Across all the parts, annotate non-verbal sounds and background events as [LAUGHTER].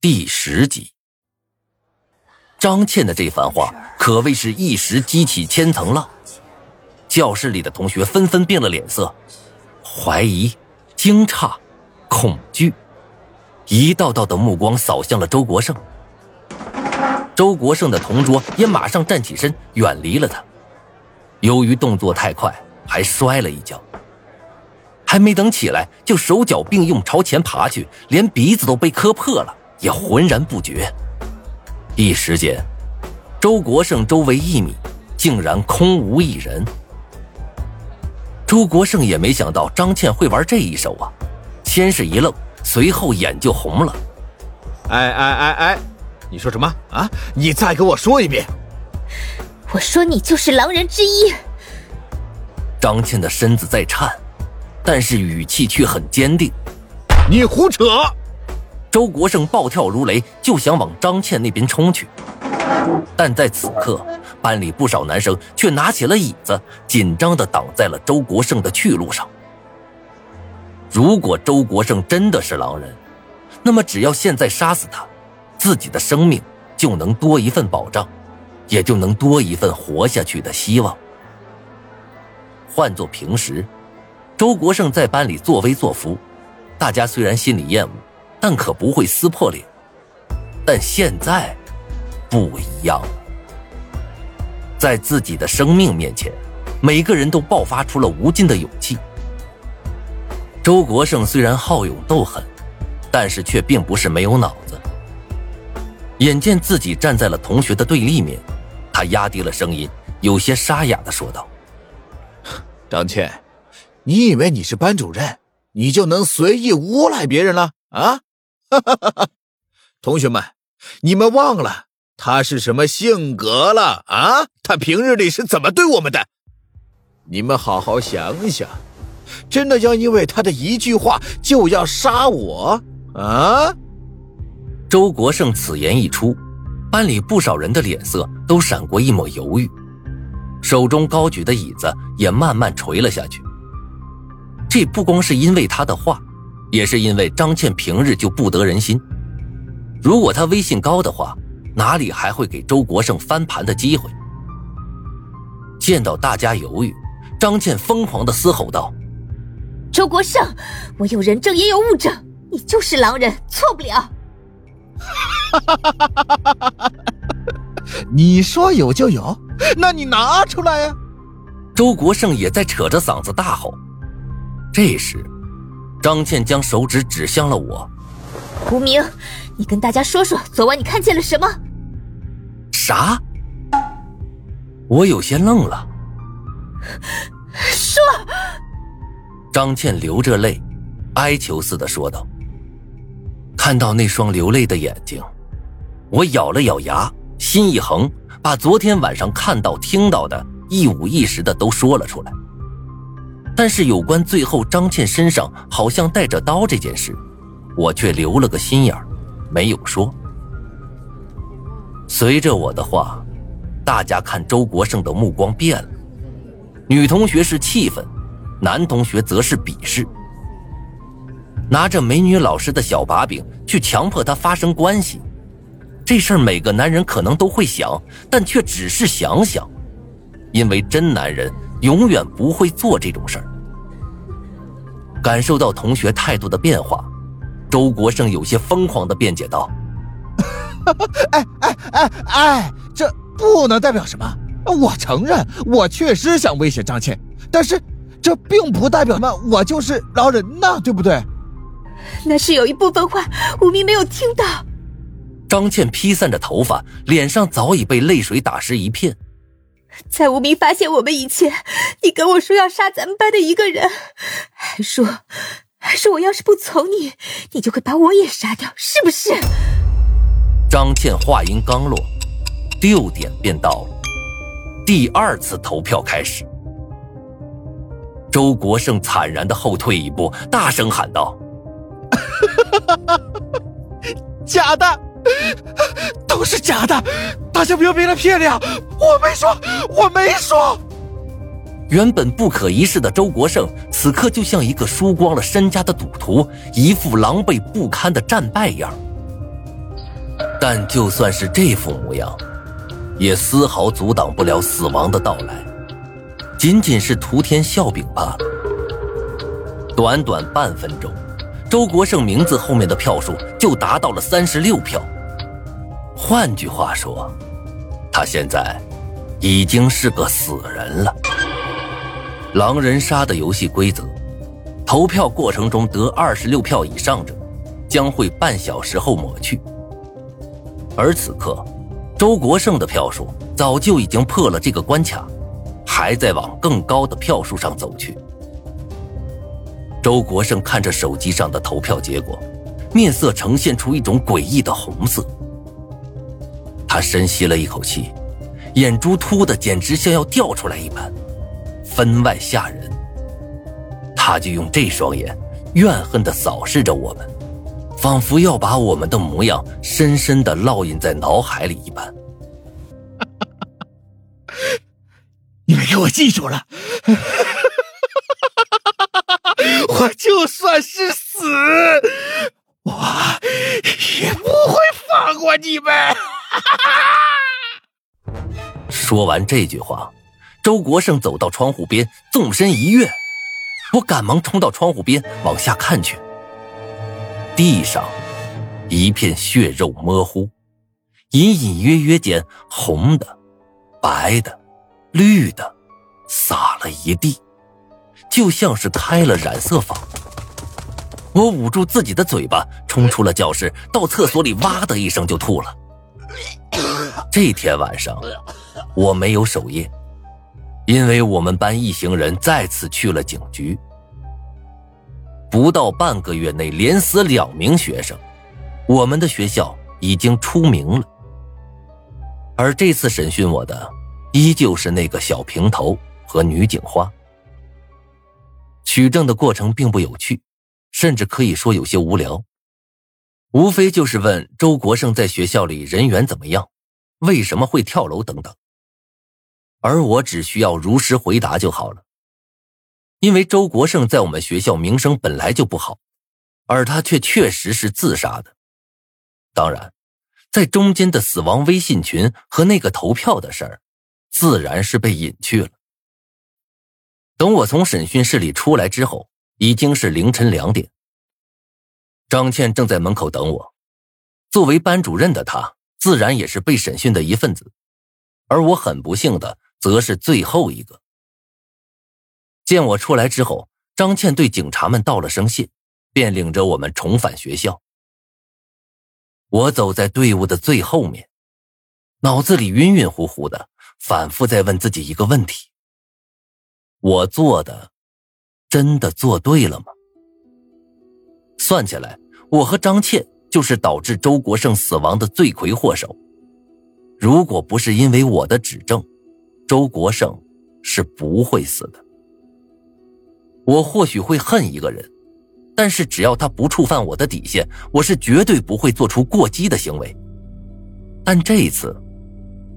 第十集，张倩的这番话可谓是一时激起千层浪，教室里的同学纷纷变了脸色，怀疑、惊诧、恐惧，一道道的目光扫向了周国胜。周国胜的同桌也马上站起身，远离了他。由于动作太快，还摔了一跤，还没等起来，就手脚并用朝前爬去，连鼻子都被磕破了。也浑然不觉。一时间，周国胜周围一米竟然空无一人。周国胜也没想到张倩会玩这一手啊，先是一愣，随后眼就红了。哎哎哎哎，你说什么啊？你再给我说一遍。我说你就是狼人之一。张倩的身子在颤，但是语气却很坚定。你胡扯！周国胜暴跳如雷，就想往张倩那边冲去，但在此刻，班里不少男生却拿起了椅子，紧张的挡在了周国胜的去路上。如果周国胜真的是狼人，那么只要现在杀死他，自己的生命就能多一份保障，也就能多一份活下去的希望。换做平时，周国胜在班里作威作福，大家虽然心里厌恶。但可不会撕破脸，但现在不一样了。在自己的生命面前，每个人都爆发出了无尽的勇气。周国胜虽然好勇斗狠，但是却并不是没有脑子。眼见自己站在了同学的对立面，他压低了声音，有些沙哑的说道：“张倩，你以为你是班主任，你就能随意诬赖别人了啊？”哈哈哈！哈，同学们，你们忘了他是什么性格了啊？他平日里是怎么对我们的？你们好好想想，真的要因为他的一句话就要杀我啊？周国胜此言一出，班里不少人的脸色都闪过一抹犹豫，手中高举的椅子也慢慢垂了下去。这不光是因为他的话。也是因为张倩平日就不得人心，如果她威信高的话，哪里还会给周国胜翻盘的机会？见到大家犹豫，张倩疯狂的嘶吼道：“周国胜，我有人证也有物证，你就是狼人，错不了。[LAUGHS] ”你说有就有，那你拿出来呀！周国胜也在扯着嗓子大吼。这时。张倩将手指指向了我，无名，你跟大家说说，昨晚你看见了什么？啥？我有些愣了。说。张倩流着泪，哀求似的说道。看到那双流泪的眼睛，我咬了咬牙，心一横，把昨天晚上看到、听到的一五一十的都说了出来。但是有关最后张倩身上好像带着刀这件事，我却留了个心眼儿，没有说。随着我的话，大家看周国胜的目光变了，女同学是气愤，男同学则是鄙视。拿着美女老师的小把柄去强迫她发生关系，这事儿每个男人可能都会想，但却只是想想，因为真男人。永远不会做这种事儿。感受到同学态度的变化，周国胜有些疯狂的辩解道：“ [LAUGHS] 哎哎哎哎，这不能代表什么。我承认，我确实想威胁张倩，但是这并不代表什么，我就是饶人呐，对不对？”那是有一部分话，无名没有听到。张倩披散着头发，脸上早已被泪水打湿一片。在无名发现我们以前，你跟我说要杀咱们班的一个人，还说，还说我要是不从你，你就会把我也杀掉，是不是？张倩话音刚落，六点便到了，第二次投票开始。周国胜惨然的后退一步，大声喊道：[LAUGHS] “假的！”都是假的，大家不要被他骗了！我没说，我没说。原本不可一世的周国胜，此刻就像一个输光了身家的赌徒，一副狼狈不堪的战败样。但就算是这副模样，也丝毫阻挡不了死亡的到来，仅仅是图添笑柄罢了。短短半分钟，周国胜名字后面的票数就达到了三十六票。换句话说，他现在已经是个死人了。狼人杀的游戏规则：投票过程中得二十六票以上者，将会半小时后抹去。而此刻，周国胜的票数早就已经破了这个关卡，还在往更高的票数上走去。周国胜看着手机上的投票结果，面色呈现出一种诡异的红色。他深吸了一口气，眼珠凸的简直像要掉出来一般，分外吓人。他就用这双眼怨恨的扫视着我们，仿佛要把我们的模样深深的烙印在脑海里一般。[LAUGHS] 你们给我记住了！[LAUGHS] 我就算是死，我也不会放过你们。说完这句话，周国胜走到窗户边，纵身一跃。我赶忙冲到窗户边往下看去，地上一片血肉模糊，隐隐约约间红的、白的、绿的，洒了一地。就像是开了染色坊。我捂住自己的嘴巴，冲出了教室，到厕所里哇的一声就吐了。这天晚上我没有守夜，因为我们班一行人再次去了警局。不到半个月内连死两名学生，我们的学校已经出名了。而这次审讯我的，依旧是那个小平头和女警花。取证的过程并不有趣，甚至可以说有些无聊。无非就是问周国胜在学校里人缘怎么样，为什么会跳楼等等。而我只需要如实回答就好了。因为周国胜在我们学校名声本来就不好，而他却确实是自杀的。当然，在中间的死亡微信群和那个投票的事儿，自然是被隐去了。等我从审讯室里出来之后，已经是凌晨两点。张倩正在门口等我。作为班主任的她，自然也是被审讯的一份子，而我很不幸的，则是最后一个。见我出来之后，张倩对警察们道了声谢，便领着我们重返学校。我走在队伍的最后面，脑子里晕晕乎乎的，反复在问自己一个问题。我做的，真的做对了吗？算起来，我和张倩就是导致周国胜死亡的罪魁祸首。如果不是因为我的指证，周国胜是不会死的。我或许会恨一个人，但是只要他不触犯我的底线，我是绝对不会做出过激的行为。但这一次，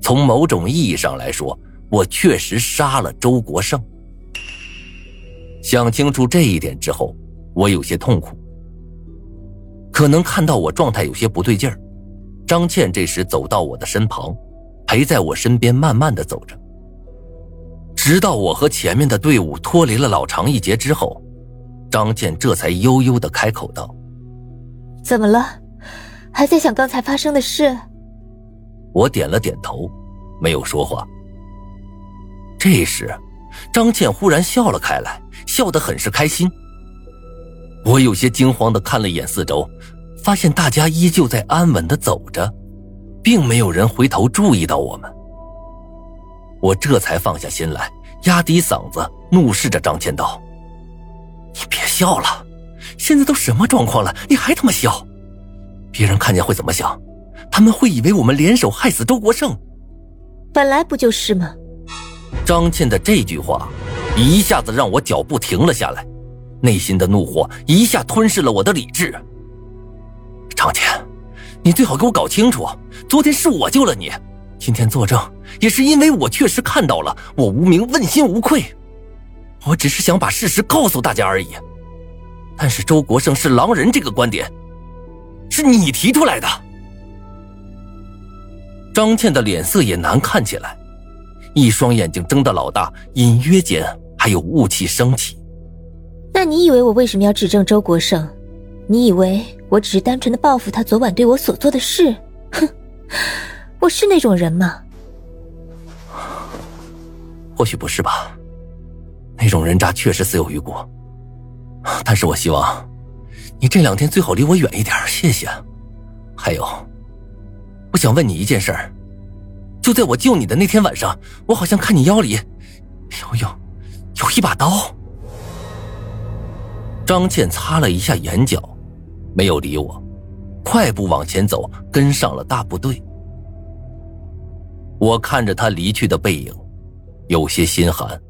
从某种意义上来说，我确实杀了周国胜。想清楚这一点之后，我有些痛苦。可能看到我状态有些不对劲儿，张倩这时走到我的身旁，陪在我身边慢慢的走着。直到我和前面的队伍脱离了老长一截之后，张倩这才悠悠的开口道：“怎么了？还在想刚才发生的事？”我点了点头，没有说话。这时。张倩忽然笑了开来，笑得很是开心。我有些惊慌的看了一眼四周，发现大家依旧在安稳的走着，并没有人回头注意到我们。我这才放下心来，压低嗓子怒视着张倩道：“你别笑了，现在都什么状况了，你还他妈笑？别人看见会怎么想？他们会以为我们联手害死周国胜。本来不就是吗？”张倩的这句话，一下子让我脚步停了下来，内心的怒火一下吞噬了我的理智。张倩，你最好给我搞清楚，昨天是我救了你，今天作证也是因为我确实看到了，我无名问心无愧，我只是想把事实告诉大家而已。但是周国胜是狼人这个观点，是你提出来的。张倩的脸色也难看起来，一双眼睛睁得老大，隐约间还有雾气升起。那你以为我为什么要指证周国胜？你以为我只是单纯的报复他昨晚对我所做的事？哼，我是那种人吗？或许不是吧，那种人渣确实死有余辜。但是我希望，你这两天最好离我远一点，谢谢。还有，我想问你一件事儿，就在我救你的那天晚上，我好像看你腰里有有有一把刀。张倩擦了一下眼角，没有理我，快步往前走，跟上了大部队。我看着他离去的背影，有些心寒。